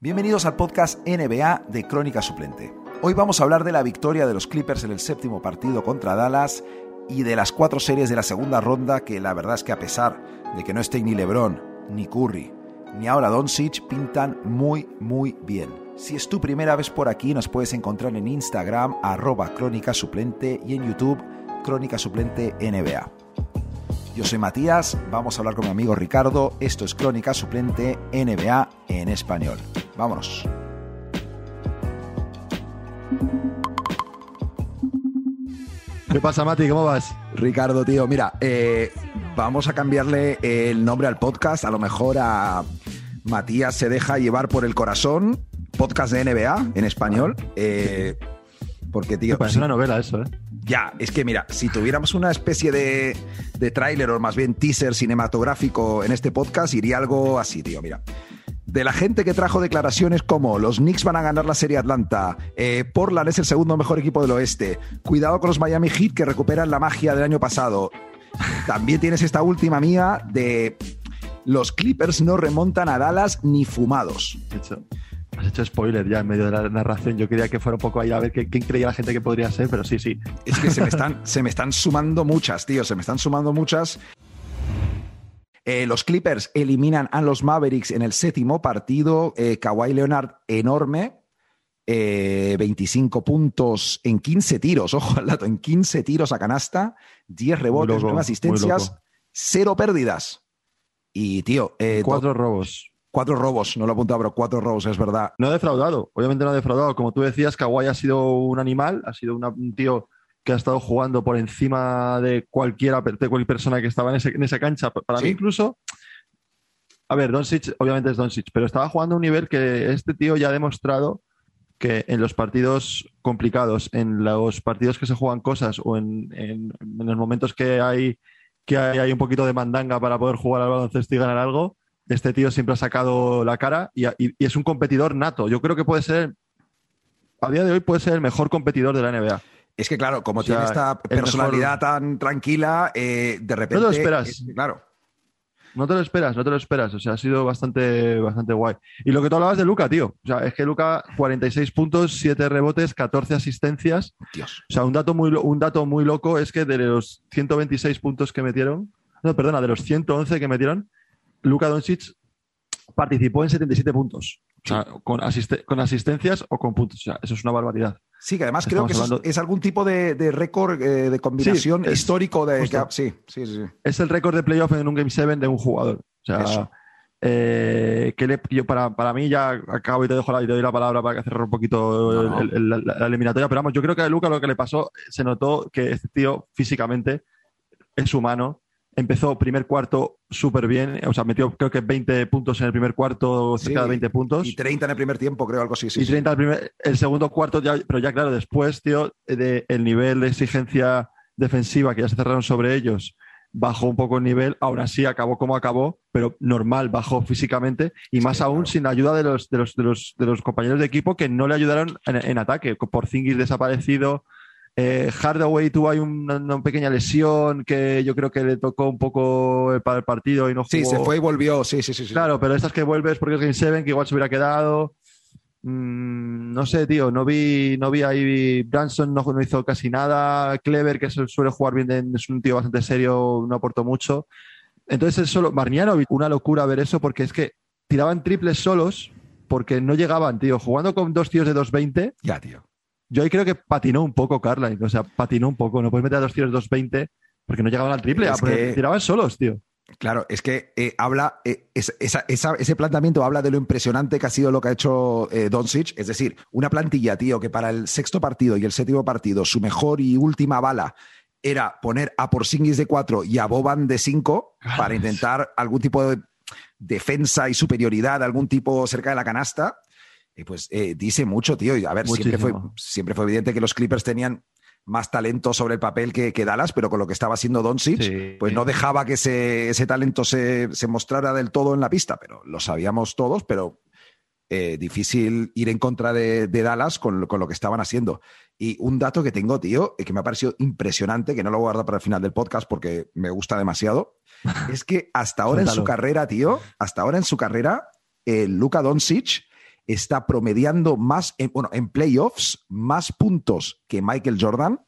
Bienvenidos al podcast NBA de Crónica Suplente. Hoy vamos a hablar de la victoria de los Clippers en el séptimo partido contra Dallas y de las cuatro series de la segunda ronda que la verdad es que a pesar de que no estén ni LeBron, ni Curry, ni ahora Doncic, pintan muy muy bien. Si es tu primera vez por aquí, nos puedes encontrar en Instagram arroba Crónica Suplente y en YouTube Crónica Suplente NBA. Yo soy Matías, vamos a hablar con mi amigo Ricardo. Esto es Crónica Suplente NBA en español. Vámonos. ¿Qué pasa, Mati? ¿Cómo vas? Ricardo, tío, mira, eh, vamos a cambiarle el nombre al podcast. A lo mejor a Matías se deja llevar por el corazón. Podcast de NBA en español. Eh, porque, tío. Parece sí. una novela eso, ¿eh? Ya, es que mira, si tuviéramos una especie de, de tráiler o más bien teaser cinematográfico en este podcast, iría algo así, tío. Mira. De la gente que trajo declaraciones como los Knicks van a ganar la serie Atlanta, eh, Portland es el segundo mejor equipo del oeste, cuidado con los Miami Heat que recuperan la magia del año pasado. También tienes esta última mía de los Clippers no remontan a Dallas ni fumados. Hecho, has hecho spoiler ya en medio de la narración. Yo quería que fuera un poco ahí a ver qué- quién creía la gente que podría ser, pero sí, sí. Es que se me están, se me están sumando muchas, tío, se me están sumando muchas. Eh, los Clippers eliminan a los Mavericks en el séptimo partido. Eh, Kawhi Leonard enorme. Eh, 25 puntos en 15 tiros, ojo al dato, en 15 tiros a canasta, 10 rebotes, loco, 9 muy asistencias, loco. cero pérdidas. Y, tío, eh, Cuatro robos. cuatro robos, no lo he apuntado, pero cuatro robos, es verdad. No ha defraudado, obviamente no ha defraudado. Como tú decías, Kawhi ha sido un animal, ha sido una- un tío que ha estado jugando por encima de cualquiera, de cualquier persona que estaba en, ese- en esa cancha. Para Sí. mí incluso, a ver, Doncic obviamente es Doncic, pero estaba jugando a un nivel que este tío ya ha demostrado que en los partidos complicados, en los partidos que se juegan cosas o en, en- en los momentos que hay que hay, hay un poquito de mandanga para poder jugar al baloncesto y ganar algo, este tío siempre ha sacado la cara y, y- y es un competidor nato. Yo creo que puede ser, a día de hoy puede ser el mejor competidor de la NBA. Es que, claro, como O sea, tiene esta personalidad tan tranquila, eh, de repente. lo esperas. es que, claro. No te lo esperas, no te lo esperas. O sea, ha sido bastante, bastante guay. Y lo que tú hablabas de Luca, tío. O sea, es que Luca, 46 puntos, 7 rebotes, 14 asistencias. Dios. O sea, un dato muy, lo- un dato muy loco es que de los 126 puntos que metieron, no, perdona, de los 111 que metieron, Luka Doncic participó en 77 puntos. O sea, con, con asistencias o con puntos. O sea, eso es una barbaridad. Sí, que además Estamos creo que es, algún tipo de, de récord eh, de combinación Sí, es- histórico de. que- sí, sí, sí. Es el récord de playoff en un Game 7 de un jugador. O sea, eh, que le- yo para, para mí ya acabo y te dejo la, y te doy la palabra para que cerrar un poquito No, no. el- el- la, la eliminatoria. Pero vamos, yo creo que a Luca lo que le pasó, se notó que este tío físicamente es humano. Empezó primer cuarto súper bien, o sea, metió creo que 20 puntos en el primer cuarto, cerca Sí, de 20 puntos. Y 30 en el primer tiempo, creo, algo así. Sí, y sí. 30 al primer, el segundo cuarto, ya, pero ya claro, después, tío, de, el nivel de exigencia defensiva que ya se cerraron sobre ellos, bajó un poco el nivel, aún así acabó como acabó, pero normal, bajó físicamente, y Sí, más aún claro. sin ayuda de los, de, los, de, los, de los compañeros de equipo que no le ayudaron en, en ataque, por Zingis desaparecido. Eh, Hardaway tuvo ahí una, una pequeña lesión que yo creo que le tocó un poco el- para el partido y no jugó. Sí, se fue y volvió. Sí, sí, sí. sí. Claro, pero estas que vuelves porque es Game 7, que igual se hubiera quedado. Mm, no sé, tío, no vi, no vi ahí. Branson no, no hizo casi nada. Clever, que su- suele jugar bien, es un tío bastante serio, no aportó mucho. Entonces, es solo. Marnianovic, una locura ver eso porque es que tiraban triples solos porque no llegaban, tío. Jugando con dos tíos de 2.20, Ya, tío. Yo ahí creo que patinó un poco Carline. O sea, patinó un poco. No puedes meter a dos de 2.20 porque no llegaban al triple. Es ah, que- Tiraban solos, tío. Claro, es que eh, habla, eh, es- esa- esa- ese planteamiento habla de lo impresionante que ha sido lo que ha hecho eh, Doncic. Es decir, una plantilla, tío, que para el sexto partido y el séptimo partido, su mejor y última bala era poner a Porzingis de 4 y a Boban de 5 Claro. para intentar algún tipo de defensa y superioridad, algún tipo cerca de la canasta. Pues eh, dice mucho, tío. Y a ver, siempre fue, siempre fue evidente que los Clippers tenían más talento sobre el papel que, que Dallas, pero con lo que estaba haciendo Doncic, Sí. pues no dejaba que ese, ese talento se, se mostrara del todo en la pista, pero lo sabíamos todos, pero eh, difícil ir en contra de, de Dallas con, lo- con lo que estaban haciendo. Y un dato que tengo, tío, que me ha parecido impresionante, que no lo voy a guardar para el final del podcast porque me gusta demasiado, es que hasta ahora en su carrera, tío, hasta ahora en su carrera, eh, Luka Doncic está promediando más, en, bueno, en playoffs, más puntos que Michael Jordan,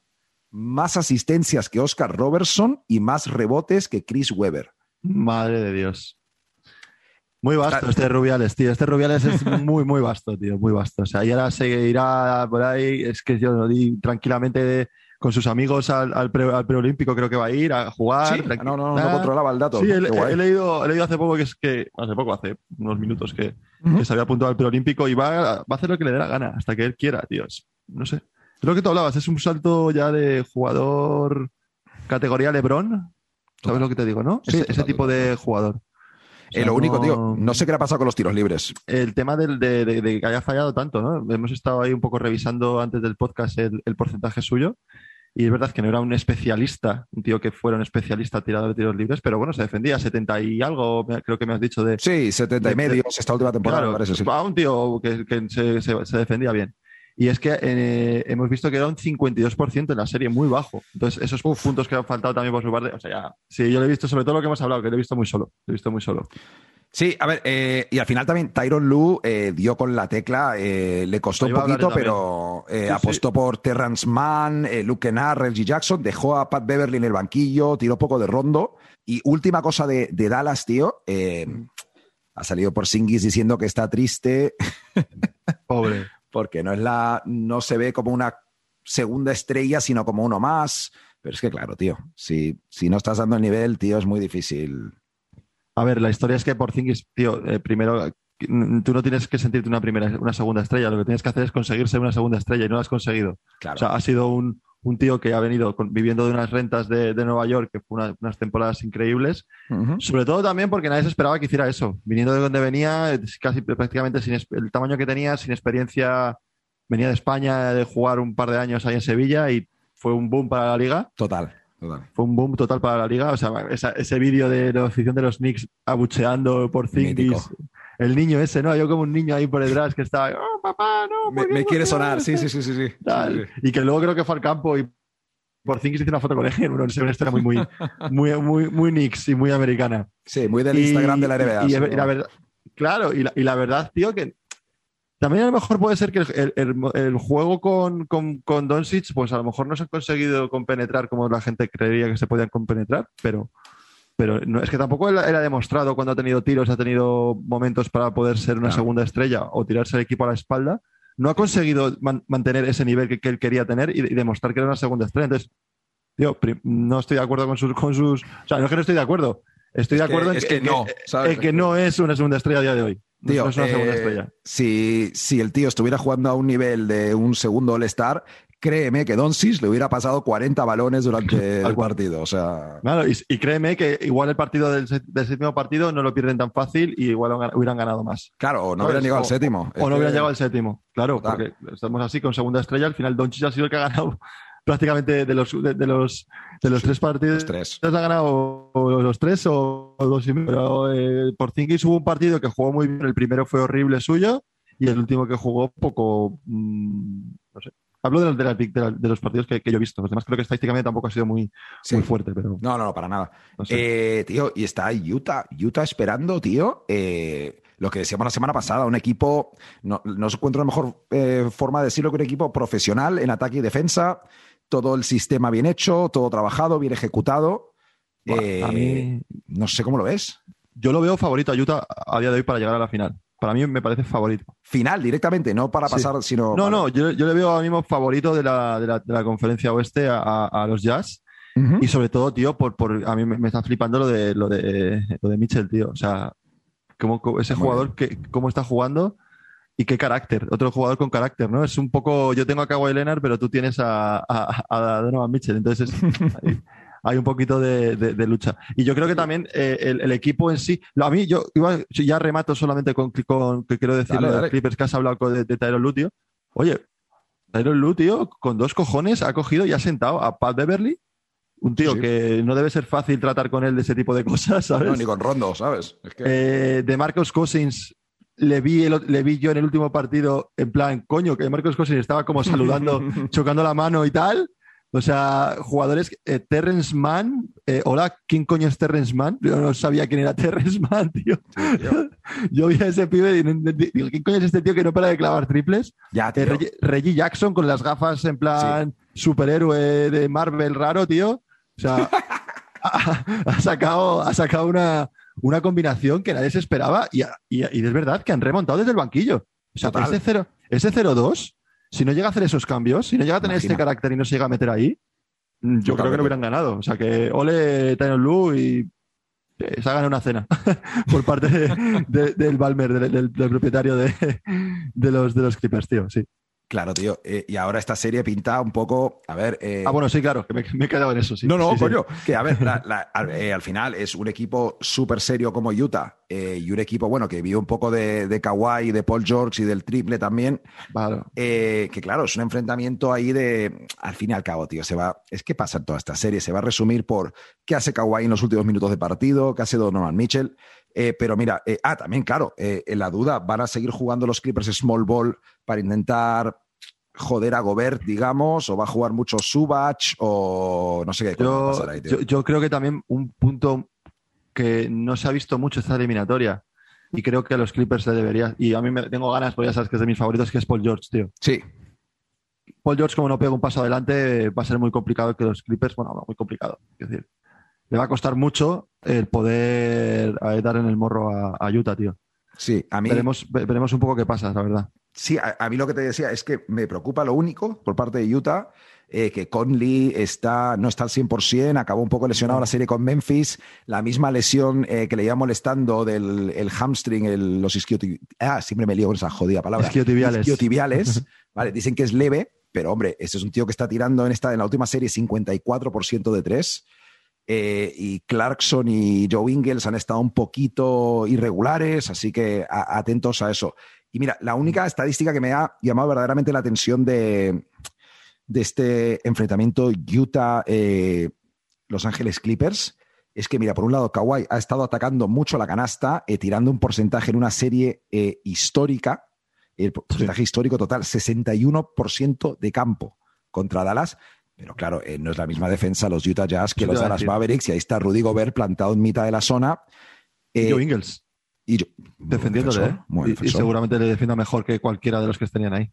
más asistencias que Oscar Robertson y más rebotes que Chris Webber. Madre de Dios. Muy vasto este Rubiales, tío. Este Rubiales es muy, muy vasto, tío. Muy vasto. O sea, y ahora se irá por ahí. Es que yo lo di tranquilamente con sus amigos al, al, preolímpico, creo que va a ir a jugar. ¿Sí? No, no, no, controlaba el dato. Sí, he, leído, he leído hace poco que es que, hace poco, hace unos minutos que, se había apuntado al preolímpico y va, va, a hacer lo que le dé la gana, hasta que él quiera, tío. No sé. Es lo que tú hablabas, es un salto ya de jugador categoría Lebron. ¿Sabes lo que te digo, no? Sí, ese, tipo de jugador. Eh, lo único, tío, no sé qué le ha pasado con los tiros libres. El tema del, de, que haya fallado tanto, ¿no? Hemos estado ahí un poco revisando antes del podcast el, porcentaje suyo. Y es verdad que no era un especialista, un tío que fuera un especialista tirador de tiros libres, pero bueno, se defendía 70 y algo, creo que me has dicho de. Sí, 70 y medio esta última temporada, me parece. Sí. un tío que, se, se, defendía bien. Y es que eh, hemos visto que era un 52% en la serie, muy bajo. Entonces, esos puntos que han faltado también por su parte, o sea, ya, sí, yo lo he visto, sobre todo lo que hemos hablado, que lo he visto muy solo. Lo he visto muy solo. Sí, a ver, eh, y al final también Tyron Lu eh, dio con la tecla, le costó un poquito, pero apostó por Terrence Mann, Luke Kennard, Reggie Jackson, dejó a Pat Beverly en el banquillo, tiró poco de rondo. Y última cosa de, de Dallas, tío, ha salido por Singis diciendo que está triste. Pobre porque no es la, no se ve como una segunda estrella, sino como uno más. Pero es que claro, tío, si, si no estás dando el nivel, tío, es muy difícil. A ver, la historia es que por Zingis, tío, eh, primero tú no tienes que sentirte una primera, una segunda estrella, lo que tienes que hacer es conseguir ser una segunda estrella y no lo has conseguido. Claro. O sea, ha sido un, un tío que ha venido viviendo de unas rentas de, de Nueva York, que fue unas temporadas increíbles, sobre todo también porque nadie se esperaba que hiciera eso. Viniendo de donde venía, casi prácticamente sin el tamaño que tenía, sin experiencia, venía de España de jugar un par de años ahí en Sevilla y fue un boom para la liga. Total. Total. Fue un boom total para la liga. O sea, ese vídeo de la afición de los Knicks abucheando por Zingis el niño ese, ¿no? Yo como un niño ahí por detrás que estaba, oh, papá, no. Me, quiere sonar, sí, sí, sí, sí. sí. Y que luego creo que fue al campo y por fin hizo una foto con él, una historia muy, muy, muy, muy, muy Knicks y muy americana. Sí, muy del Instagram de la NBA. Y, la verdad, claro, y la, y la, verdad, tío, que también a lo mejor puede ser que el, el, el juego con, con, con Doncic, pues a lo mejor no se ha conseguido compenetrar como la gente creería que se podían compenetrar, pero pero no, es que tampoco era demostrado cuando ha tenido tiros, ha tenido momentos para poder ser una segunda estrella o tirarse el equipo a la espalda. No ha conseguido mantener ese nivel que, él quería tener y, demostrar que era una segunda estrella. Entonces, tío, no estoy de acuerdo con sus, con sus. O sea, no es que no estoy de acuerdo. Estoy de acuerdo en, que, no, que no es una segunda estrella a día de hoy. Tío, es una segunda eh, estrella. Si, si, el tío estuviera jugando a un nivel de un segundo All-Star, créeme que Doncic le hubiera pasado 40 balones durante el partido. O sea... Claro, y, créeme que igual el partido del, séptimo partido no lo pierden tan fácil y igual hubieran ganado más. Claro, o no hubieran llegado al séptimo. O, no hubieran llegado al séptimo, claro, porque estamos así con segunda estrella. Al final Doncic ha sido el que ha ganado prácticamente de los, de, los, de los tres partidos. Los tres. Ha ganado los tres o, dos y medio. Pero eh, por Zingis hubo un partido que jugó muy bien. El primero fue horrible suyo y el último que jugó poco, mm, no sé, Hablo de, de, de, los partidos que, yo he visto. Los demás creo que estadísticamente tampoco ha sido muy, muy fuerte. Pero... No, no, para nada. Eh, tío, y está Utah, Utah esperando, tío. Eh, lo que decíamos la semana pasada, un equipo, no, no se encuentra la mejor eh, forma de decirlo que un equipo profesional en ataque y defensa, todo el sistema bien hecho, todo trabajado, bien ejecutado. a mí... No sé cómo lo ves. Yo lo veo favorito a Utah a día de hoy para llegar a la final para mí me parece favorito. Final, directamente, no para pasar, sino. No, no, yo, le veo ahora mismo favorito de la, de la, conferencia oeste a, los Jazz. Y sobre todo, tío, por, por a mí me, está flipando lo de lo de lo de Mitchell, tío. O sea, cómo, ese jugador que cómo está jugando y qué carácter. Otro jugador con carácter, ¿no? Es un poco. Yo tengo a Kawhi Leonard, pero tú tienes a, a, a Donovan Mitchell. Entonces, hay un poquito de, lucha. Y yo creo que también eh, el, equipo en sí, a mí yo ya remato solamente con, con que quiero decir de Clippers que has hablado de, de Tyron Lutio. Oye, Tyron Lutio con dos cojones ha cogido y ha sentado a Pat Beverly, un tío que no debe ser fácil tratar con él de ese tipo de cosas, ¿sabes? No, ni con Rondo, ¿sabes? Eh, de Marcos Cousins le vi, le vi yo en el último partido en plan, coño, que Marcos Cousins estaba como saludando, chocando la mano y tal O sea, jugadores, eh, Terrence Mann, eh, hola, ¿quién coño es Terrence Mann? Yo no sabía quién era Terrence Mann, tío. Yo vi a ese pibe y digo, ¿quién coño es este tío que no para de clavar triples? Ya, tío. Eh, Reggie, Jackson con las gafas en plan superhéroe de Marvel raro, tío. O sea, ha, sacado, ha sacado una, una combinación que nadie se esperaba y, y, es verdad que han remontado desde el banquillo. O sea, ese 0-2 si no llega a hacer esos cambios, si no llega a tener este carácter y no se llega a meter ahí, mm, yo creo que no hubieran ganado. O sea que ole Tyron Lu y se ha ganado una cena por parte del Balmer, del, propietario de, los, de los Clippers, tío, sí. Claro, tío. Eh, y ahora esta serie pinta un poco. A ver. Eh, ah, bueno, sí, claro, que me, he quedado en eso, sí. No, no, coño. Que a ver, eh, al, final es un equipo súper serio como Utah y un equipo, bueno, que vive un poco de, de Kawhi, de Paul George y del triple también. Claro. que claro, es un enfrentamiento ahí de. Al fin y al cabo, tío, se va. Es que pasa en toda esta serie. Se va a resumir por qué hace Kawhi en los últimos minutos de partido, qué hace Donovan Mitchell. Pero mira, ah, también, claro, en la duda, ¿van a seguir jugando los Clippers Small Ball para intentar joder a Gobert, digamos, o va a jugar mucho Subach, o no sé qué. Yo, ahí, yo, creo que también un punto que no se ha visto mucho esta eliminatoria, y creo que a los Clippers se debería, y a mí me tengo ganas, porque ya sabes que es de mis favoritos, que es Paul George, tío. Sí. Paul George, como no pega un paso adelante, va a ser muy complicado que los Clippers, bueno, no, muy complicado. Es decir, le va a costar mucho el poder eh, dar en el morro a, a Utah, tío. Sí, a mí. Veremos, veremos un poco qué pasa, la verdad. Sí, a, mí lo que te decía es que me preocupa lo único por parte de Utah, eh, que Conley está, no está al 100%, acabó un poco lesionado la serie con Memphis, la misma lesión eh, que le iba molestando del el hamstring, el, los isquiotibiales, ah, siempre me lío con esa jodida palabra. Isquiotibiales. Isquiotibiales, vale, dicen que es leve, pero hombre, este es un tío que está tirando en, esta, en la última serie 54% de tres. Eh, y Clarkson y Joe Ingles han estado un poquito irregulares, así que atentos a eso. Y mira, la única estadística que me ha llamado verdaderamente la atención de, este enfrentamiento Utah-Los eh, Ángeles Clippers es que, mira, por un lado, Kawhi ha estado atacando mucho la canasta, eh, tirando un porcentaje en una serie eh, histórica, el porcentaje histórico total, 61% de campo contra Dallas. Pero claro, no es la misma defensa los Utah Jazz que los Dallas Mavericks. Y ahí está Rudy Gobert plantado en mitad de la zona. Joe Ingles. Y Defendiéndole, ¿eh? y, seguramente le defienda mejor que cualquiera de los que tenían ahí.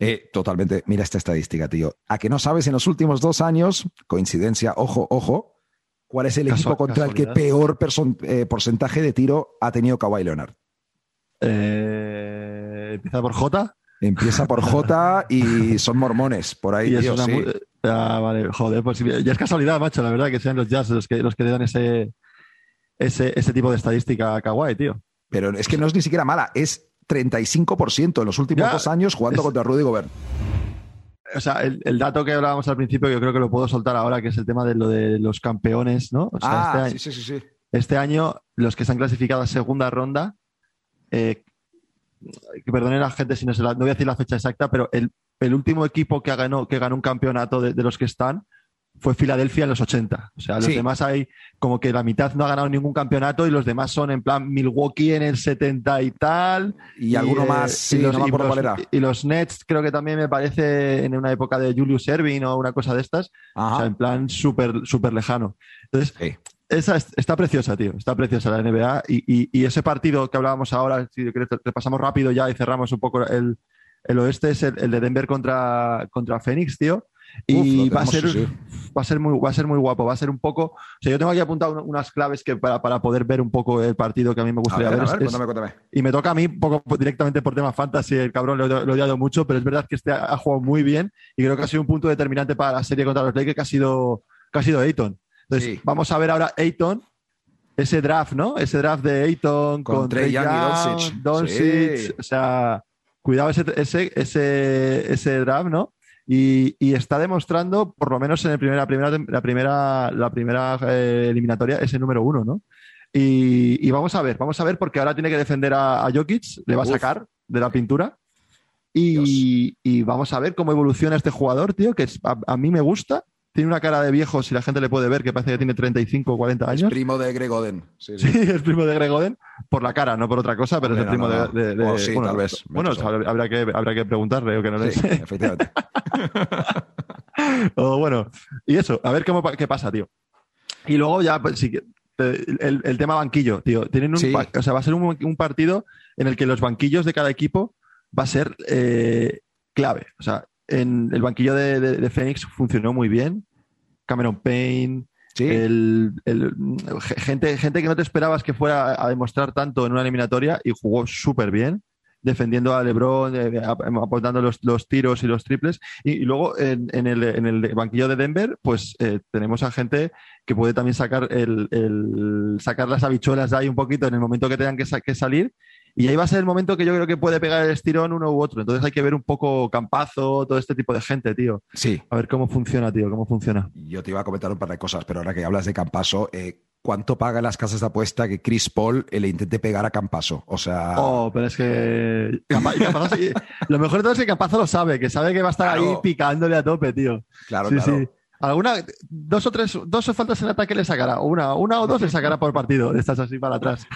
Eh, totalmente. Mira esta estadística, tío. A que no sabes en los últimos dos años, coincidencia, ojo, ojo, cuál es el equipo contra el que peor eh, porcentaje de tiro ha tenido Kawhi Leonard. Empieza por J. Empieza por J y son mormones, por ahí. tío, ah, vale, joder, pues ya es casualidad, macho, la verdad, que sean los jazz los que, los que le dan ese, ese, ese tipo de estadística a Kawhi, tío. Pero es que no es ni siquiera mala, es 35% en los últimos dos años jugando contra Rudy Gobert. O sea, el, dato que hablábamos al principio, yo creo que lo puedo soltar ahora, que es el tema de lo de los campeones, ¿no? ah, este sí, sí, sí, Este año, los que se han clasificado a segunda ronda, eh, que perdone la gente si no se la, no voy a decir la fecha exacta, pero el, último equipo que ganó, que ganó un campeonato de los que están fue Filadelfia en los 80. O sea, los demás hay como que la mitad no ha ganado ningún campeonato y los demás son en plan Milwaukee en el 70 y tal. Y, alguno eh, más, y, los, y, los, Nets creo que también me parece en una época de Julius Erving o una cosa de estas. O sea, en plan súper súper lejano. Entonces, esa está preciosa, tío. Está preciosa la NBA. Y, ese partido que hablábamos ahora, si repasamos rápido ya y cerramos un poco el, el oeste, es el, el de Denver contra, contra Phoenix, tío y va, a ser, va, a ser muy, va a ser muy guapo. Va a ser un poco. O sea, yo tengo aquí apuntado unas claves que para, para poder ver un poco el partido que a mí me gustaría ver. Y me toca a mí un poco directamente por tema fantasy. El cabrón lo, he odiado mucho, pero es verdad que este ha, jugado muy bien y creo que ha sido un punto determinante para la serie contra los Lakers que ha sido, que ha sido Ayton. Entonces, vamos a ver ahora Ayton ese draft, ¿no? Ese draft de Ayton con, Trey Young y Doncic. O sea, cuidado ese, ese, ese, ese draft, ¿no? Y, está demostrando, por lo menos en el primera, primera, la primera, la primera eh, eliminatoria, ese número uno, ¿no? Y, vamos a ver, vamos a ver, porque ahora tiene que defender a, a Jokic, le va a sacar de la pintura. Y, vamos a ver cómo evoluciona este jugador, tío, que a, mí me gusta tiene una cara de viejo, si la gente le puede ver, que parece que tiene 35 o 40 años. Es primo de Gregoden. Sí, sí. es primo de Gregoden, por la cara, no por otra cosa, pero es el primo de, bueno, sí, tal vez. Bueno, habrá que, habrá que preguntarle o que no le sí, efectivamente. o bueno, y eso, a ver cómo, qué pasa, tío. Y luego ya, pues, sí, el, el, tema banquillo, tío. Tienen un, o sea, va a ser un, un, partido en el que los banquillos de cada equipo va a ser eh, clave. O sea, en el banquillo de, de, Phoenix funcionó muy bien. Cameron Payne, el, gente, gente que no te esperabas que fuera a demostrar tanto en una eliminatoria y jugó súper bien defendiendo a LeBron, eh, aportando los, los, tiros y los triples. Y, luego en, el, en, el, banquillo de Denver, pues eh, tenemos a gente que puede también sacar, el, sacar las habichuelas de ahí un poquito en el momento que tengan que, que, salir. Y ahí va a ser el momento que yo creo que puede pegar el estirón uno u otro. Entonces hay que ver un poco Campazo, todo este tipo de gente, tío. Sí. A ver cómo funciona, tío, cómo funciona. Yo te iba a comentar un par de cosas, pero ahora que hablas de Campazo, eh, cuánto pagan las casas de apuesta que Chris Paul le intente pegar a Campaso. O sea. Oh, pero es que. lo mejor de todo es que Campazo lo sabe, que sabe que va a estar ahí picándole a tope, tío. Claro, sí, Sí. Alguna, dos o tres, dos o faltas en ataque le sacará, una, una o dos le sacará por partido, estás así para atrás.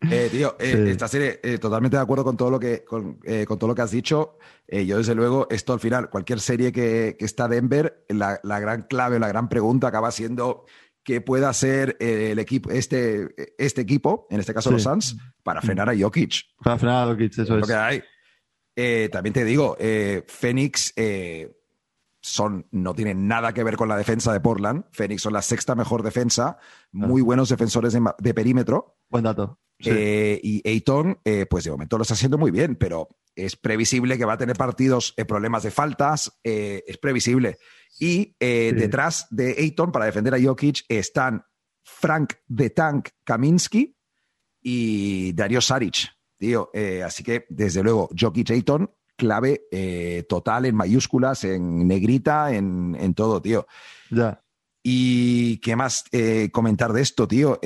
Eh, tío, eh, esta serie, eh, totalmente de acuerdo con todo lo que, con, todo lo que has dicho. yo, desde luego, esto al final, cualquier serie que, que está Denver, la, la, gran clave, la gran pregunta acaba siendo que pueda eh, el equipo, este, este equipo, en este caso los Suns, para frenar a Jokic. Para frenar a Jokic, eso es. Lo que hay. También te digo, Phoenix son, no tienen nada que ver con la defensa de Portland. Phoenix son la sexta mejor defensa, muy buenos defensores de, perímetro. Buen dato. Y Ayton, pues de momento lo está haciendo muy bien, pero es previsible que va a tener partidos, problemas de faltas, es previsible. Y eh, detrás de Ayton, para defender a Jokic, están Frank de Tank Kaminsky y Dario Saric. Tío, eh, así que desde luego, Jokic Ayton, clave eh, total en mayúsculas, en negrita, en, todo, tío. Ya. Y qué más comentar de esto, tío.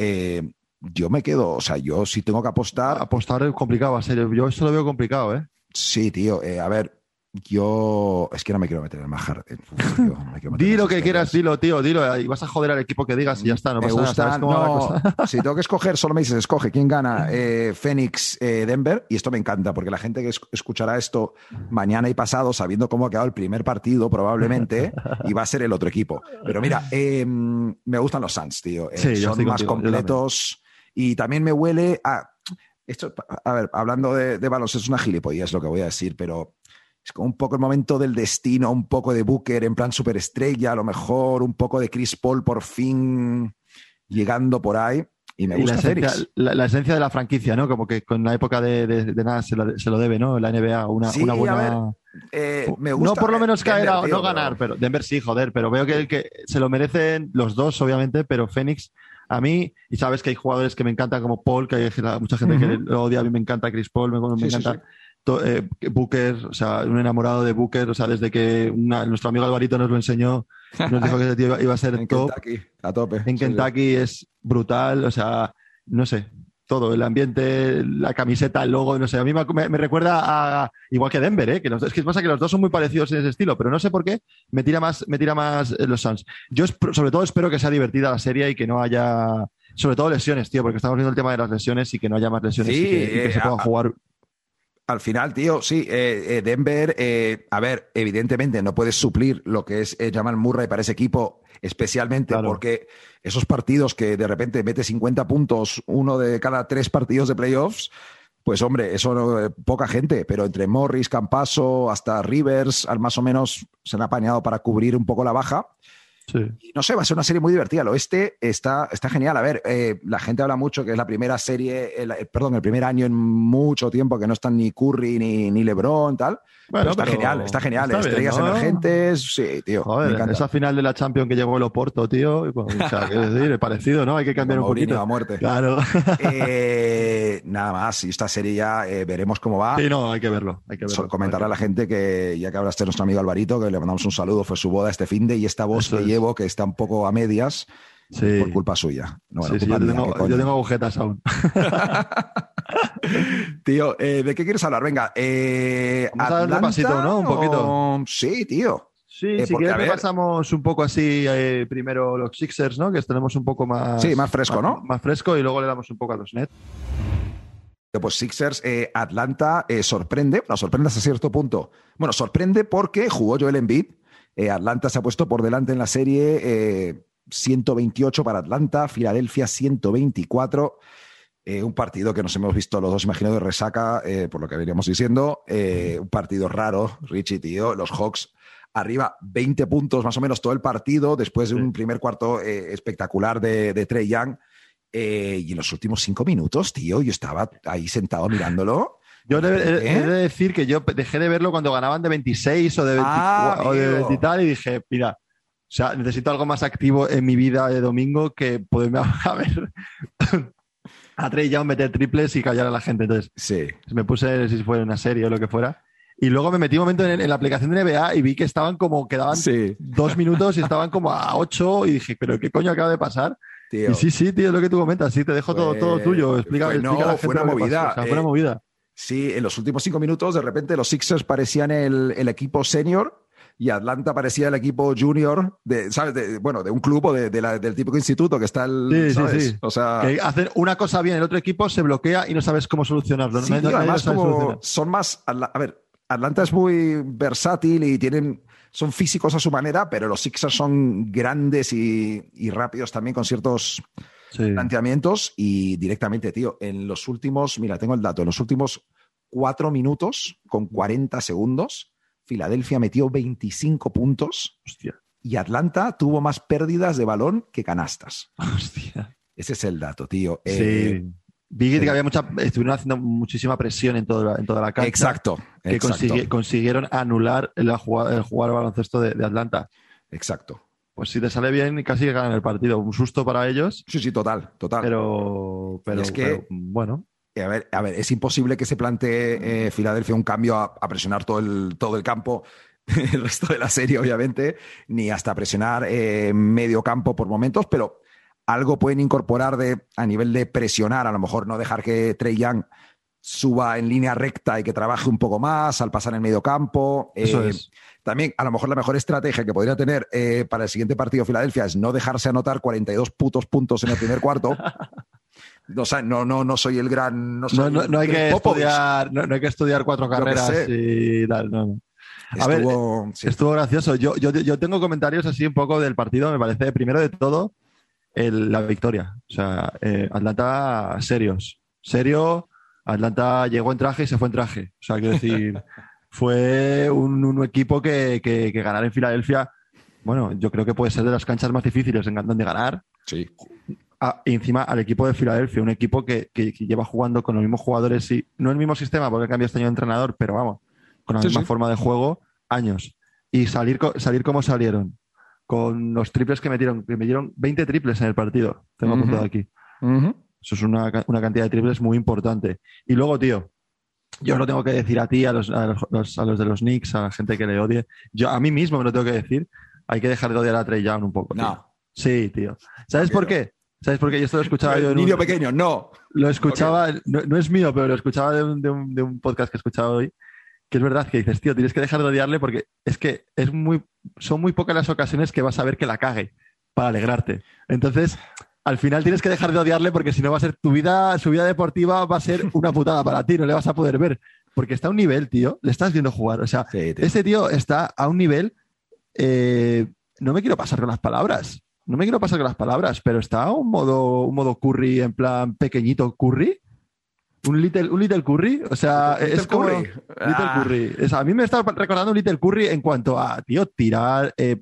Yo me quedo, o sea, yo sí tengo que apostar. Apostar es complicado, a serio. Yo esto lo veo complicado, ¿eh? Sí, tío. a ver, yo es que no me quiero meter en más Di lo que quieras, dilo, tío, dilo. Y vas a joder al equipo que digas y ya está. No me gusta. si tengo que escoger, solo me dices, escoge quién gana, eh, Phoenix, eh, Denver. Y esto me encanta, porque la gente que escuchará esto mañana y pasado, sabiendo cómo ha quedado el primer partido, probablemente, y va a ser el otro equipo. Pero mira, em, me gustan los Suns, tío. Eh, son más completos. Y también me huele a. Esto, a ver, hablando de, de baloncesto, es una gilipollez lo que voy a decir, pero es como un poco el momento del destino, un poco de Booker en plan superestrella, a lo mejor un poco de Chris Paul por fin llegando por ahí. Y me gusta la esencia, la, esencia, de la franquicia, ¿no? Como que con la época de, de, nada se lo, se lo, debe, ¿no? La NBA, una, una buena. Eh, me gusta, no por lo menos caer a no ganar, pero Denver sí, joder, pero veo que, que se lo merecen los dos, obviamente, pero Phoenix a mí, y sabes que hay jugadores que me encantan como Paul, que hay mucha gente que lo odia, a mí me encanta Chris Paul, me, me encanta eh, Booker, o sea, un enamorado de Booker, o sea, desde que nuestro amigo Alvarito nos lo enseñó, nos dijo que ese tío iba a ser en top. Kentucky, a tope. En Kentucky es brutal, o sea, no sé, todo, el ambiente, la camiseta, el logo, no sé, a mí me, recuerda a, igual que Denver, ¿eh? que es que pasa que los dos son muy parecidos en ese estilo, pero no sé por qué me tira más, me tira más eh, los Suns. Yo sobre todo espero que sea divertida la serie y que no haya, sobre todo lesiones, tío, porque estamos viendo el tema de las lesiones y que no haya más lesiones y que, se puedan jugar al final, tío, sí, eh, eh, Denver, eh, a ver, evidentemente no puedes suplir lo que es Jamal Murray para ese equipo, especialmente porque esos partidos que de repente mete 50 puntos, uno de cada tres partidos de playoffs, pues hombre, eso poca gente, pero entre Morris, Campaso, hasta Rivers, al más o menos se han apañado para cubrir un poco la baja no sé, va a ser una serie muy divertida. El oeste está, está genial. A ver, eh, la gente habla mucho que es la primera serie, perdón, el primer año en mucho tiempo que no están ni Curry ni, ni LeBron, tal. Bueno, está genial, está genial. Estrellas emergentes, sí, tío. Joder, esa final de la Champions que llegó el Oporto, tío. O sea, decir, parecido, ¿no? Hay que cambiar un poquito. a muerte. Claro. Eh, nada más, y esta serie ya eh, veremos cómo va. Sí, no, hay que verlo. Hay que verlo. comentar a la gente que, ya que hablaste de nuestro amigo Alvarito, que le mandamos un saludo, fue su boda este fin de y esta voz que llevo, que está un poco a medias. Por culpa suya. sí, yo, tengo, agujetas aún. tío, eh, ¿de qué quieres hablar? Venga, eh, Vamos a pasito, ¿no? Un poquito. Sí, tío. Sí, eh, si quieres pasamos un poco así eh, primero los Sixers, ¿no? Que tenemos un poco más... Sí, más fresco, ¿no? Más fresco y luego le damos un poco a los Nets. Pues Sixers, Atlanta sorprende, bueno, sorprende hasta cierto punto. Bueno, sorprende porque jugó Joel Embiid Eh, Atlanta se ha puesto por delante en la serie, 128 para Atlanta, Filadelfia 124. un partido que nos hemos visto los dos, imagino, de resaca, por lo que veníamos diciendo. un partido raro, Richie, tío. Los Hawks arriba 20 puntos más o menos todo el partido, después de un primer cuarto espectacular de, de Trey Young. y en los últimos cinco minutos, tío, yo estaba ahí sentado mirándolo. Yo he, de decir que yo dejé de verlo cuando ganaban de 26 o de, ah, o de 20 y tal y dije, mira, o sea, necesito algo más activo en mi vida de domingo que poderme a ver a Trey Young meter triples y callar a la gente. Entonces, sí. me puse, si fuera una serie o lo que fuera. Y luego me metí un momento en, la aplicación de NBA y vi que estaban como, quedaban dos minutos y estaban como a ocho y dije, pero ¿qué coño acaba de pasar? Y sí, sí, tío, es lo que tú comentas. Sí, te dejo todo, todo tuyo. Explica, fue, no, fue una movida. fue una eh, movida. Sí, en los últimos cinco minutos, de repente los Sixers parecían el, equipo senior y Atlanta parecía el equipo junior de, ¿sabes? bueno, de un club o de, del típico instituto que está el. Sí, sí, O sea. Que hacer una cosa bien, el otro equipo se bloquea y no sabes cómo solucionarlo. además, como son más. A ver, Atlanta es muy versátil y tienen. Son físicos a su manera, pero los Sixers son grandes y, y rápidos también con ciertos planteamientos y directamente, tío, en los últimos, mira, tengo el dato, en los últimos cuatro minutos con 40 segundos, Filadelfia metió 25 puntos y Atlanta tuvo más pérdidas de balón que canastas. Hostia. Ese es el dato, tío. Sí. Eh, Vi que había mucha, estuvieron haciendo muchísima presión en, todo, en toda la cancha. Exacto. Que consiguieron anular el, jugar, el jugar baloncesto de, de Atlanta. Exacto pues si te sale bien, casi ganan el partido. Un susto para ellos. Sí, sí, total, total. Pero, pero, es que, bueno. A ver, a ver, es imposible que se plantee eh, Filadelfia un cambio a, presionar todo el, todo el campo el resto de la serie, obviamente, ni hasta presionar eh, medio campo por momentos, pero algo pueden incorporar de, a nivel de presionar, a lo mejor no dejar que Trey Young suba en línea recta y que trabaje un poco más al pasar en medio campo. Eso eh, es. También, a lo mejor la mejor estrategia que podría tener eh, para el siguiente partido Filadelfia es no dejarse anotar 42 putos puntos en el primer cuarto. No, no, no, no soy el gran. No, no, hay que estudiar, no, hay que estudiar cuatro carreras y tal. A ver, estuvo gracioso. Yo, yo, yo, tengo comentarios así un poco del partido. Me parece, primero de todo, la victoria. O sea, eh, Atlanta serios. Serio. Atlanta llegó en traje y se fue en traje. O sea, quiero decir, fue un, equipo que, que, ganar en Filadelfia, bueno, yo creo que puede ser de las canchas más difíciles en donde ganar. Sí. encima al equipo de Filadelfia, un equipo que, lleva jugando con los mismos jugadores y no el mismo sistema porque cambió este año de entrenador, pero vamos, con la misma forma de juego, años. Y salir, salir como salieron, con los triples que metieron, que metieron 20 triples en el partido, tengo apuntado aquí. Eso es una, una, cantidad de triples muy importante. Y luego, tío, yo lo tengo que decir a ti, a los, a los, a los de los Knicks, a la gente que le odie. Yo a mí mismo me lo tengo que decir. Hay que dejar de odiar a Trey Young un poco. No. Sí, tío. ¿Sabes por qué? ¿Sabes por qué? Yo esto lo escuchaba yo en Niño pequeño, no. Lo escuchaba, no, es mío, pero lo escuchaba de un, de, un, de un, podcast que he escuchado hoy, que es verdad que dices, tío, tienes que dejar de odiarle porque es que es muy, son muy pocas las ocasiones que vas a ver que la cague para alegrarte. Entonces, al final tienes que dejar de odiarle porque si no va a ser tu vida, su vida deportiva va a ser una putada para ti, no le vas a poder ver. Porque está a un nivel, tío, le estás viendo jugar. O sea, este tío está a un nivel. Eh, no me quiero pasar con las palabras. No me quiero pasar con las palabras, pero está a un modo, un modo curry, en plan pequeñito curry. Un little, un little curry. O sea, es como. Little ah. curry. a mí me está recordando un little curry en cuanto a, tío, tirar. Eh,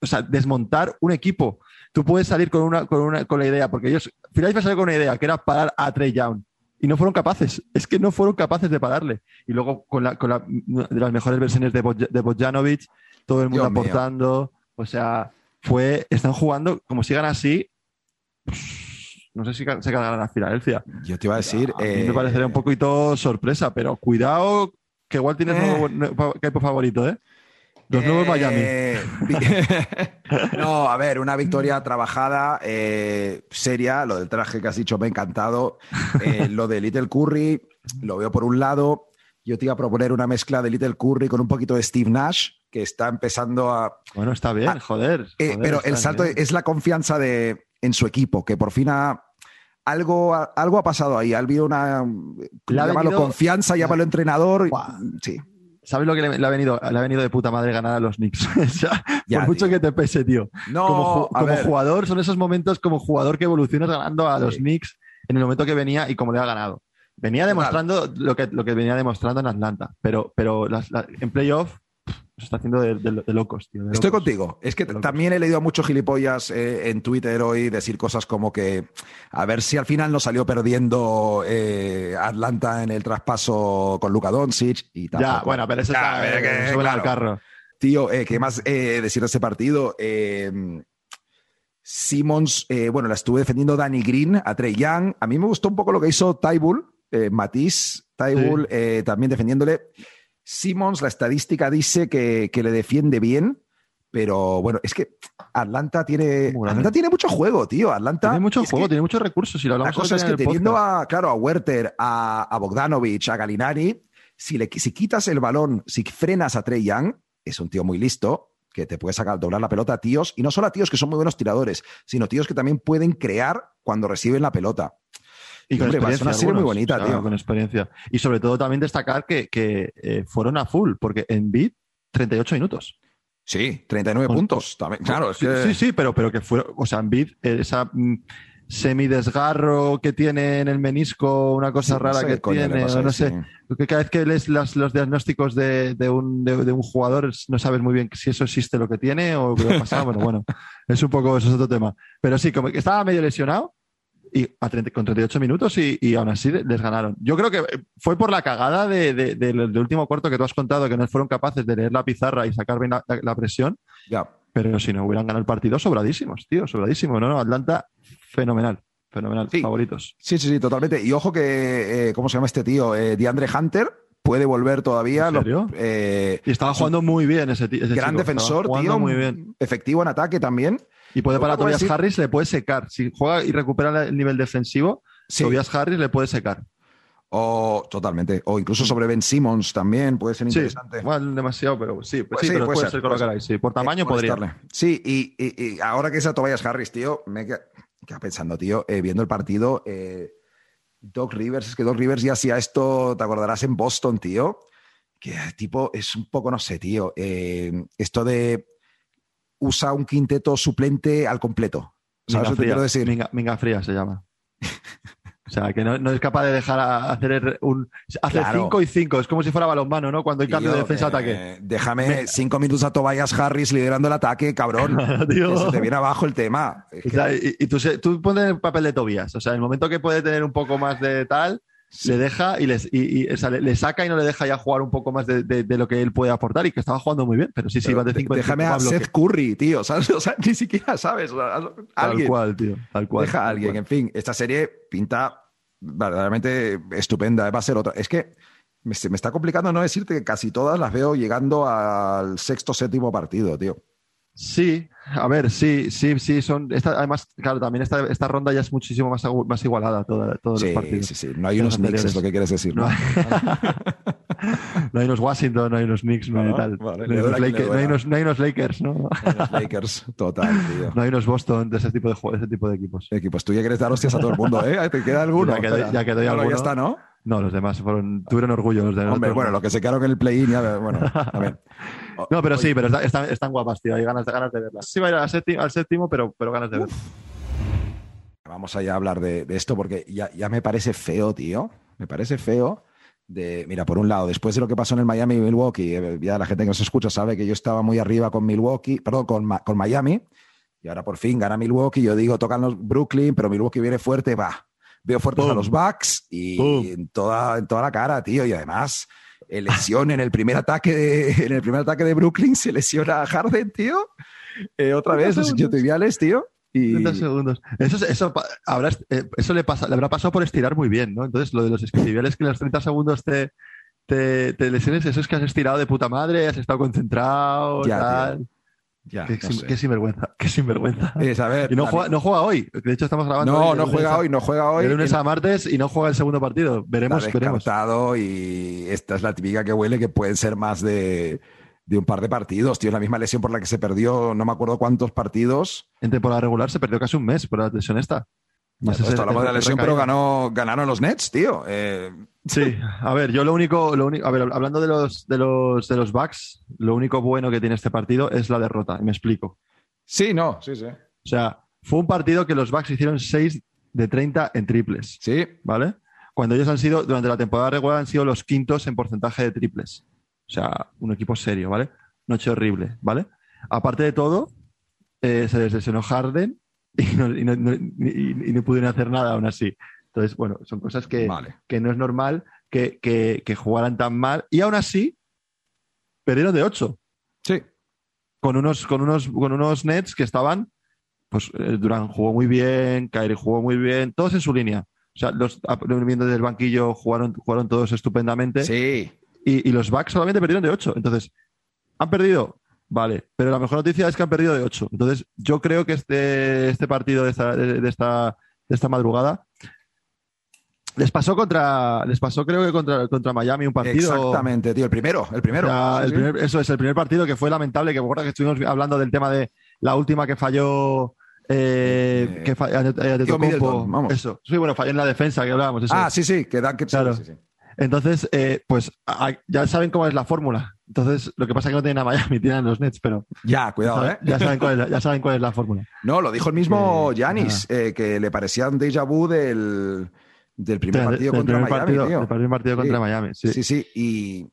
o sea, desmontar un equipo tú puedes salir con, una, con, una, con la idea, porque ellos, Philadelphia salió con una idea, que era parar a Trey Young, y no fueron capaces, es que no fueron capaces de pararle. Y luego con, la, con la, de las mejores versiones de, de Bojanovic, todo el mundo aportando, o sea, fue, están jugando, como sigan así, no sé si se ganarán a Filadelfia. Yo te iba a decir... A me eh, parecería un poquito sorpresa, pero cuidado, que igual tienes eh. nuevo, favorito, ¿eh? Los nuevos Miami. Eh, no, a ver, una victoria trabajada, eh, seria. Lo del traje que has dicho me ha encantado. Eh, lo de Little Curry, lo veo por un lado. Yo te iba a proponer una mezcla de Little Curry con un poquito de Steve Nash, que está empezando a. Bueno, está bien, joder. pero el salto es la confianza de, en su equipo, que por fin ha, algo, algo ha pasado ahí. Ha habido una. Llámalo confianza, llámalo entrenador. Sí ¿Sabes lo que le, ha venido, le ha venido de puta madre ganar a los Knicks? Ya, por mucho que te pese, tío. No, como, ver. jugador, son esos momentos como jugador que evolucionas ganando a los. Knicks en el momento que venía y como le ha ganado. Venía demostrando lo que, lo que venía demostrando en Atlanta, pero, pero las- en playoff se está haciendo de, de- de locos, tío. de Estoy contigo. Es que también he leído a muchos gilipollas eh, en Twitter hoy decir cosas como que a ver si al final no salió perdiendo eh, Atlanta en el traspaso con Luka Doncic y Ya, tampoco. bueno, pero eso Ya, está, que, eh, suben al claro. carro. Tío, eh, ¿qué más eh, decir de ese partido? Eh, Simmons, eh, bueno, la estuve defendiendo Danny Green a Trey Young. A mí me gustó un poco lo que hizo Tybull, eh, Matisse, Tybull, eh, también defendiéndole. Simmons, la estadística dice que, que le defiende bien, pero bueno, es que Atlanta tiene. Atlanta tiene mucho juego, tío. Atlanta Tiene mucho juego, que- tiene muchos recursos. Y lo la hablamos cosa es que teniendo podcast. a, claro, a Werther, a, a Bogdanovich, a Galinari, si, le, si quitas el balón, si frenas a Trey Young, es un tío muy listo, que te puede sacar, doblar la pelota a tíos, y no solo a tíos que son muy buenos tiradores, sino tíos que también pueden crear cuando reciben la pelota. Y con hombre, va a ser una experiencia serie muy bonita, tío. Con experiencia. Y sobre todo también destacar que, que, eh, fueron a full, porque en beat 38 minutos. Sí, 39 Con- puntos. También, claro, es sí, que- sí, sí, pero, pero que fue, o sea, en beat, eh, esa mm, semidesgarro que tiene en el menisco, una cosa rara que tiene, pasa no sé, sí. cada vez que lees las- los diagnósticos de, de un, de, de un jugador no sabes muy bien si eso existe lo que tiene o qué le ha pasado. bueno, bueno, es un poco, eso es otro tema. Pero sí, como que estaba medio lesionado y a 30 con 38 minutos y, y aún así les ganaron. Yo creo que fue por la cagada de- de- del del último cuarto que tú has contado, que no fueron capaces de leer la pizarra y sacar bien la, la- la presión, Ya. pero si no hubieran ganado el partido, sobradísimos, tío, sobradísimos. No, no, Atlanta, fenomenal, fenomenal, Sí. favoritos. Sí, sí, sí, totalmente. Y ojo que, eh, ¿cómo se llama este tío? Eh, DeAndre Hunter puede volver todavía. ¿En Lo- serio? eh, Y estaba jugando muy bien ese, ese gran chico, defensor, tío. muy bien. Efectivo en ataque también. Y puede Lo para que voy a Tobias decir- Harris, le puede secar. Si juega y recupera el nivel defensivo, Sí. Tobias Harris le puede secar. O totalmente. O incluso sobre Ben Simmons también puede ser Sí, interesante. igual demasiado, pero sí, Pues sí, sí, pero puede puede, ser, ser, puede hagáis, sí. Por tamaño Eh, podría. Sí, y, y- y ahora que es a Tobias Harris, tío, me queda, queda pensando, tío, eh, viendo el partido, eh, Doc Rivers, es que Doc Rivers ya hacía esto, te acordarás en Boston, tío, que tipo es un poco, no sé, tío, eh, esto de usa un quinteto suplente al completo. ¿Sabes Minga lo que quiero decir? Minga, minga fría se llama. O sea, que no, no es capaz de dejar a- hacer un. Hace Claro. 5 y 5, es como si fuera balonmano, ¿no? Cuando hay cambio de defensa-ataque. eh, déjame cinco minutos a Tobias Harris liderando el ataque, cabrón. Que se te viene abajo el tema. Es O que- sea, y, y tú, tú pones el papel de Tobias. O sea, el momento que puede tener un poco más de tal, le deja y, les, y, y, o sea, le, le saca y no le deja ya jugar un poco más de, de- de lo que él puede aportar y que estaba jugando muy bien. Pero sí, sí, Pero va de de- 5 en déjame a. Seth Curry, tío. ¿sabes? O sea, ni siquiera sabes. o sea, hazlo- Tal alguien. cual, tío. Tal cual. Deja a alguien. cual. En fin, esta serie pinta verdaderamente estupenda. Va a ser otra. Es que me, me está complicando no decirte que casi todas las veo llegando al sexto, séptimo partido, tío. Sí, a ver, sí, sí, sí, son. Esta, además, claro, también esta, esta ronda ya es muchísimo más, más igualada, toda, todos Sí, los partidos. sí, sí. No hay unos Knicks, es lo que quieres decir. No ¿no? hay, no hay unos Washington, no hay unos Knicks, no hay tal. vale, no, hay unos Lakers, no, hay unos, no hay unos Lakers, ¿no? Los Lakers, total, tío. No hay unos Boston de ese tipo de, de ese tipo de equipos. Equipos, tú ya quieres dar hostias a todo el mundo, ¿eh? ¿Te queda alguno? Ya que doy- ya que doy alguno. ya está, ¿no? No, los demás fueron, tuvieron orgullo los de Hombre, bueno, no. lo que se quedaron en el play-in, ya, bueno, a ver. No, pero sí, pero está- están, están guapas, tío. Hay ganas, de- ganas de verlas. Sí, va a ir al séptimo, al séptimo pero, pero ganas de ver. Vamos allá a hablar de, de esto porque ya, ya me parece feo, tío. Me parece feo. De, mira, por un lado, después de lo que pasó en el Miami y Milwaukee, eh, ya la gente que nos escucha sabe que yo estaba muy arriba con Milwaukee, perdón, con, con Miami, y ahora por fin gana Milwaukee. Yo digo, tocan los Brooklyn, pero Milwaukee viene fuerte, va. Veo fuertes a los Bucks y en toda, en toda la cara, tío. Y además, eh, lesión en el primer ataque de, en el primer ataque de Brooklyn, se lesiona a Harden, tío. Eh, otra 30 vez, los tibiales, tío. Y, 30 segundos. Eso, habrá, eh, eso le, pasa, le habrá pasado por estirar muy bien, ¿no? Entonces, lo de los isquiotibiales que en los 30 segundos te, te, te lesiones, eso es que has estirado de puta madre, has estado concentrado, Ya, tal. Ya, Qué, no sin- sé. qué sinvergüenza, qué sinvergüenza. Es, a ver, Y no juega, no juega hoy. De hecho, estamos grabando. No, hoy, no juega a- hoy, no juega hoy. De lunes a martes y no juega el segundo partido. Veremos, está veremos. y esta es la típica que huele que pueden ser más de, de un par de partidos. Tío, es la misma lesión por la que se perdió, no me acuerdo cuántos partidos. En temporada regular se perdió casi un mes por la lesión esta. Más Esto ese- hablamos de la lesión, pero ganó, ganaron los Nets, tío. Eh, Sí, a ver, yo lo único, lo único, a ver, hablando de los, de los, de los Bucks, lo único bueno que tiene este partido es la derrota, y me explico. Sí, no, sí, sí. O sea, fue un partido que los Bucks hicieron 6 de 30 en triples. Sí. ¿Vale? Cuando ellos han sido, durante la temporada regular, han sido los quintos en porcentaje de triples. O sea, un equipo serio, ¿vale? Noche horrible, ¿vale? Aparte de todo, eh, se les lesionó Harden y no, y, no, y no, pudieron hacer nada aún así. Entonces, bueno, son cosas que, vale. que no es normal que, que, que, jugaran tan mal. Y aún así, perdieron de 8. Sí. Con unos, con unos, con unos Nets que estaban, pues eh, Durán jugó muy bien, Kyrie jugó muy bien, todos en su línea. O sea, los viendo desde el banquillo jugaron, jugaron todos estupendamente. Sí. Y, y los Bucks solamente perdieron de 8. Entonces, han perdido, Vale, pero la mejor noticia es que han perdido de 8. Entonces, yo creo que este, este partido de esta, de, esta, de esta madrugada les pasó contra, les pasó creo que contra, contra Miami un partido. Exactamente, tío, el primero, el primero. El primer- eso es, el primer partido que fue lamentable, que me acuerdo que estuvimos hablando del tema de la última que falló. Eh, Eh, que fa- Ante- tío Antetokounmpo. Middleton, vamos. Eso. Sí, bueno, falló en la defensa que hablábamos. Eso. Ah, sí, sí, que dan que Claro. sí. Entonces, eh, pues ya saben cómo es la fórmula. Entonces, lo que pasa es que no tienen a Miami, tienen a los Nets, pero Ya, cuidado, ya, ¿eh? ya saben cuál es la, ya saben cuál es la fórmula. No, lo dijo el mismo Eh, Yanis, eh, que le parecía un déjà vu del, del primer partido del contra primer Miami, partido, tío. del primer partido contra Sí. Miami. Sí. Sí, sí, y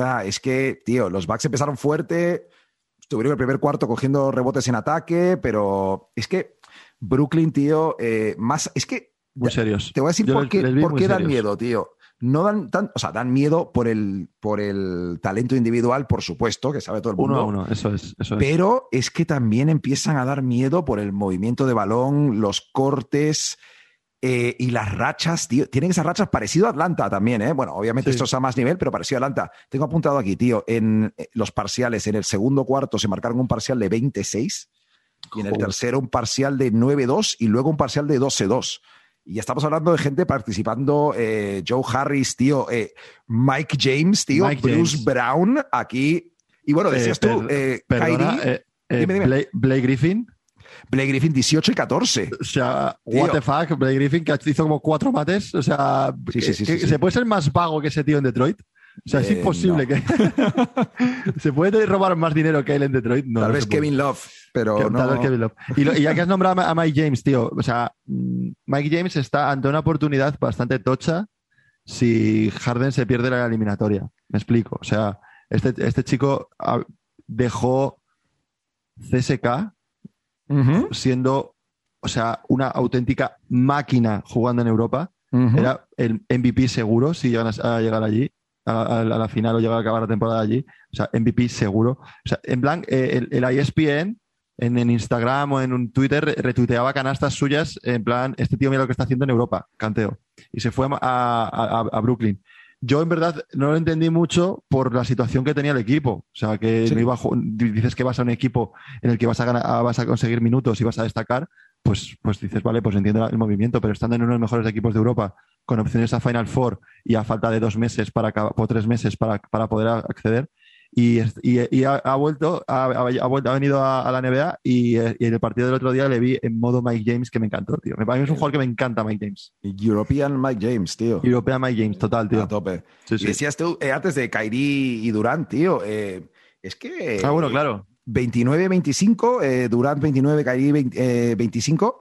ah, es que, tío, los Bucks empezaron fuerte, estuvieron el primer cuarto cogiendo rebotes en ataque, pero es que Brooklyn, tío, eh, más, es que Muy serios. te voy a decir Yo por qué, por qué dan serios. miedo, tío. No dan tan, o sea, dan miedo por el, por el talento individual, por supuesto, que sabe todo el mundo. Uno a uno, eso es. Eso es. Pero es que también empiezan a dar miedo por el movimiento de balón, los cortes eh, y las rachas, tío. Tienen esas rachas parecido a Atlanta también, ¿eh? Bueno, obviamente Sí. esto es a más nivel, pero parecido a Atlanta. Tengo apuntado aquí, tío, en eh, los parciales, en el segundo cuarto se marcaron un parcial de 26 y en el tercero un parcial de 9-2 y luego un parcial de 12-2. Y ya estamos hablando de gente participando, eh, Joe Harris, tío, eh, Mike James, tío, Mike Bruce James. Brown aquí. Y bueno, decías tú, per- Perdona, Kyrie, Dime, dime. Blake, Blake Griffin. Blake Griffin 18 y 14. O sea, Tío. what the fuck, Blake Griffin que hizo como cuatro mates. O sea, Sí. ¿se puede ser más vago que ese tío en Detroit? O sea, es Eh, imposible no. que. ¿Se puede robar más dinero que él en Detroit? No, Tal no vez. Kevin Love, pero Que- no. tal vez Kevin Love. Y, lo- y ya que has nombrado a Mike James, tío, o sea, mm, Mike James está ante una oportunidad bastante tocha si Harden se pierde la eliminatoria. Me explico. O sea, este, este chico ah, dejó CSK Ujú, siendo, o sea, una auténtica máquina jugando en Europa. Era el MVP seguro si llegan a, a llegar allí, a, a- a la final o llegar a acabar la temporada allí. O sea, MVP seguro. O sea, en plan, eh, el, el ESPN en, en Instagram o en un Twitter re- retuiteaba canastas suyas en plan, este tío mira lo que está haciendo en Europa, canteo. Y se fue a- a Brooklyn. Yo en verdad no lo entendí mucho por la situación que tenía el equipo. O sea, que Sí. no iba a dices que vas a un equipo en el que vas a, ganar- a- vas a conseguir minutos y vas a destacar, pues, pues dices, vale, pues entiendo el movimiento, pero estando en uno de los mejores equipos de Europa, con opciones a Final Four y a falta de dos meses para o tres meses para, para poder acceder. Y, y- y ha, ha vuelto, ha, ha- vuelto, ha venido a, a la NBA y, eh, y en el partido del otro día le vi en modo Mike James que me encantó, tío. A mí es un jugador que me encanta, Mike James. European Mike James, tío. Europea Mike James, total, tío. A tope. Sí, sí. decías tú, eh, antes de Kyrie y Durant, tío, eh, es que. Ah, bueno, claro. 29-25, eh, Durant 29, Kyrie 20, eh, 25,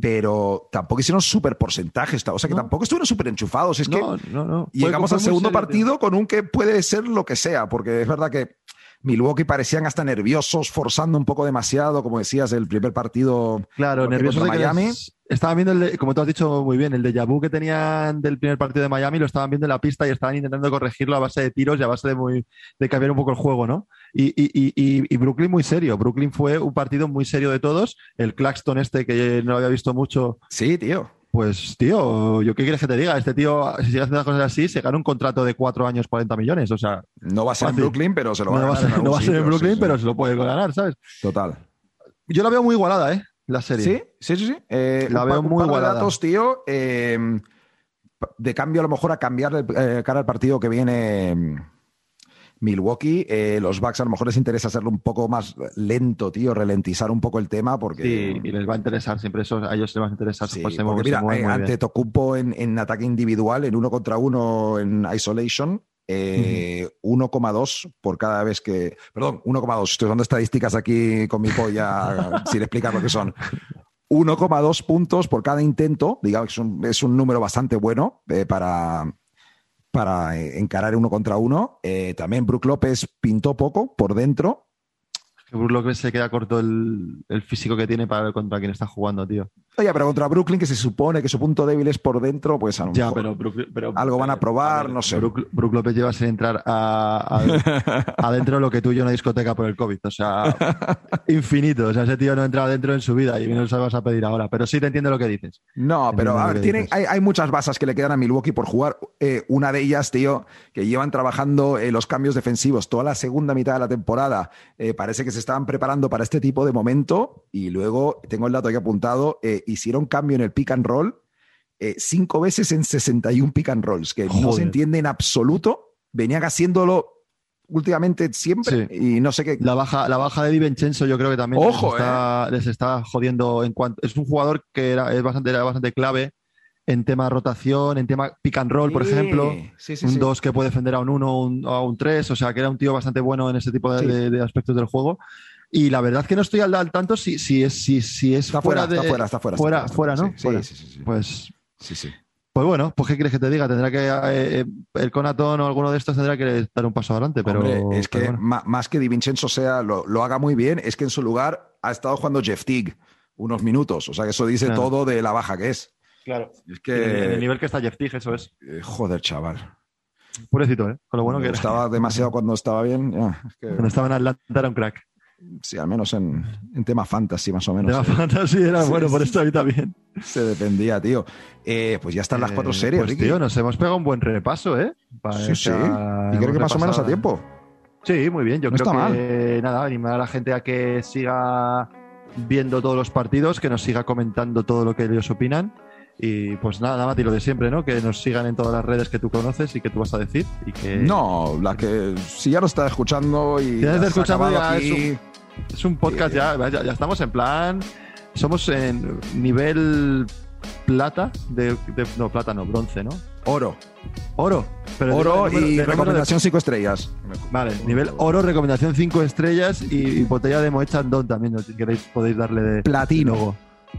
pero tampoco hicieron súper porcentajes, o sea que No. tampoco estuvieron súper enchufados. Es que no, no, no. Llegamos al segundo serio, tío. partido con un que puede ser lo que sea, porque es verdad que Milwaukee parecían hasta nerviosos, forzando un poco demasiado, como decías, el primer partido. Claro, Porque nervioso de que Miami- Estaban viendo, el de- como tú has dicho muy bien, el de vu que tenían del primer partido de Miami, lo estaban viendo en la pista y estaban intentando corregirlo a base de tiros y a base de, muy, de cambiar un poco el juego, ¿no? Y, y- y- Brooklyn muy serio. Brooklyn fue un partido muy serio de todos. El Claxton este, que no lo había visto mucho, Sí, tío. pues, tío, ¿yo qué quieres que te diga? Este tío, si sigue haciendo las cosas así, se gana un contrato de cuatro años, 40 millones. O sea, No va a ser en. Brooklyn, pero se lo va a ganar. en no va a ser en Brooklyn, sí, pero se lo puede ganar, ¿sabes? Total. Yo la veo muy igualada, ¿eh? La serie. Sí, sí, sí. sí. Eh, La un veo pa- un muy par de igualada. datos, tío. eh, de cambio, a lo mejor a cambiar el, eh, cara al partido que viene Milwaukee, eh, los Bucks a lo mejor les interesa hacerlo un poco más lento, tío, ralentizar un poco el tema porque... Sí, y les va a interesar siempre eso, a ellos les va a interesar. Sí, porque se mira, eh, ante bien. Tocumpo en, en ataque individual, en uno contra uno en isolation, eh, 1,2 por cada vez que. Perdón, 1,2. Estoy dando estadísticas aquí con mi polla sin explicar lo que son. 1,2 puntos por cada intento, digamos que es un, es un número bastante bueno eh, para, para eh, encarar uno contra uno. Eh, también Brook López pintó poco por dentro. Que Brook López se queda corto el, el físico que tiene para contra quien está jugando, tío. Oye, pero contra Brooklyn, que se supone que su punto débil es por dentro, pues a lo Ya, mejor pero, Brook- pero- algo van a probar, a ver, no sé. Brook, Brook López lleva sin entrar adentro lo que tú y yo en una discoteca por el COVID. O sea, infinito. O sea, ese tío no entra adentro en su vida y no lo vas a pedir ahora. Pero sí te entiendo lo que dices. No, pero Entiendo a ver, tienen, hay, hay muchas basas que le quedan a Milwaukee por jugar. Eh, una de ellas, tío, que llevan trabajando eh, los cambios defensivos toda la segunda mitad de la temporada. Eh, parece que se estaban preparando para este tipo de momento y luego, tengo el dato aquí apuntado, eh, hicieron cambio en el pick and roll eh, cinco veces en 61 pick and rolls, que no se entiende en absoluto. Venían haciéndolo últimamente siempre y no sé qué. La baja, la baja de Di Vincenzo yo creo que también Ojo, les, está, les está jodiendo en cuanto. Es un jugador que era, es bastante, era bastante clave en tema rotación, en tema pick and roll, por Sí, ejemplo. sí, sí, un sí. 2 que puede defender a un 1 o a un 3, o sea que era un tío bastante bueno en ese tipo de, Sí. de- de aspectos del juego. Y la verdad que no estoy al, al tanto si, si es, si, si es Está fuera, fuera, de. está fuera, está fuera. fuera, está fuera, ¿no? Sí, sí, Fuera. sí, sí, sí. Pues, Sí, sí. pues bueno, pues ¿qué quieres que te diga? Tendrá que. eh, eh, el Conaton o alguno de estos tendrá que dar un paso adelante, pero. Hombre, es que pero bueno. ma- más que Di Vincenzo sea, lo, lo haga muy bien, es que en su lugar ha estado jugando Jeff Teague unos minutos. O sea, que eso dice Claro. todo de la baja que es. Claro. Es En el- en el que. nivel que está Jeff Teague, eso es. eh, joder, chaval. Pobrecito, ¿eh? Con lo bueno Me que era. Estaba demasiado cuando estaba bien. ya, es que- Cuando estaba en Atlanta era un crack. Sí, al menos en, en tema fantasy, más o menos. la eh, fantasy era Sí, bueno, por sí. esto a mí también. se dependía, tío. Eh, pues ya están las cuatro Eh, series, pues, Ricky. tío, nos hemos pegado un buen repaso, ¿eh? Para sí, sí. esta- Y creo que más o menos a tiempo. Sí, muy bien. Yo No creo que nada, animar a la gente a que siga viendo todos los partidos, que nos siga comentando todo lo que ellos opinan. Y pues nada, Mati, lo de siempre, ¿no? Que nos sigan en todas las redes que tú conoces y que tú vas a decir. Y que No, la que si ya lo está escuchando y Si ya escuchando, ya aquí, es un podcast ya, ya, ya estamos en plan. Somos en nivel plata, de, de- no, plata no, bronce, ¿no? oro. Oro. Pero Oro número- y de- recomendación cinco estrellas. Vale, nivel oro, recomendación 5 estrellas y, y botella de Moet Chandon también, si queréis podéis darle de Platino.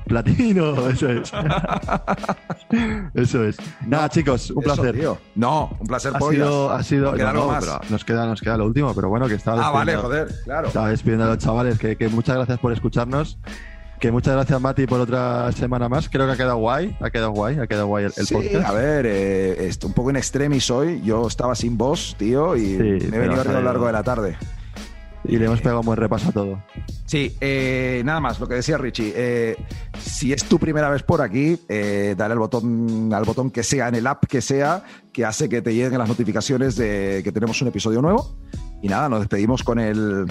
Platino, eso es. eso es. Nada, chicos, un Eso, placer. tío. No, un placer, ha pollas. sido, ha sido, no, más. pero nos queda, nos queda lo último, pero bueno, que estaba Ah, vale, joder, claro. estaba despidiendo a los chavales, que, que muchas gracias por escucharnos. Que muchas gracias, Mati, por otra semana más. Creo que ha quedado guay, ha quedado guay, ha quedado guay el, el sí, podcast. a ver, eh, esto, un poco en extremis hoy. Yo estaba sin voz, tío, y me he venido a lo largo de la tarde. Y le hemos pegado un buen repaso a todo. Sí, eh, nada más, lo que decía Richie. eh, si es tu primera vez por aquí, eh, dale al botón, al botón que sea, en el app que sea, que hace que te lleguen las notificaciones de que tenemos un episodio nuevo. Y nada, nos despedimos con el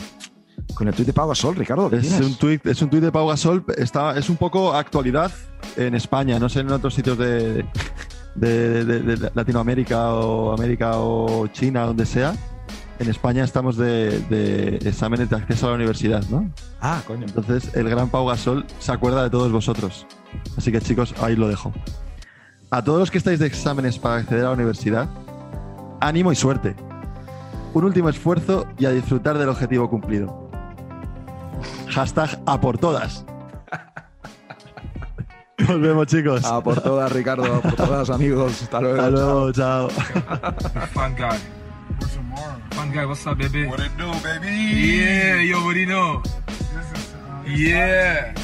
con el tweet de Pau Gasol, Ricardo. ¿qué Es tienes? un tuit, es un tuit de Pau Gasol. Está, es un poco actualidad en España, no sé en otros sitios de, de- de- de Latinoamérica o América o China, donde sea. En España estamos de, de exámenes de acceso a la universidad, ¿no? Ah, coño. Entonces el gran Pau Gasol se acuerda de todos vosotros. Así que chicos, ahí lo dejo. A todos los que estáis de exámenes para acceder a la universidad, ánimo y suerte. Un último esfuerzo y a disfrutar del objetivo cumplido. Hashtag a por todas. Nos vemos chicos. A por todas, Ricardo, a por todas, amigos. Hasta luego. Hasta luego, chao. Fun guy. Fun guy, what's up, baby? What it do, baby? Yeah, you already know. This is, uh, Yeah.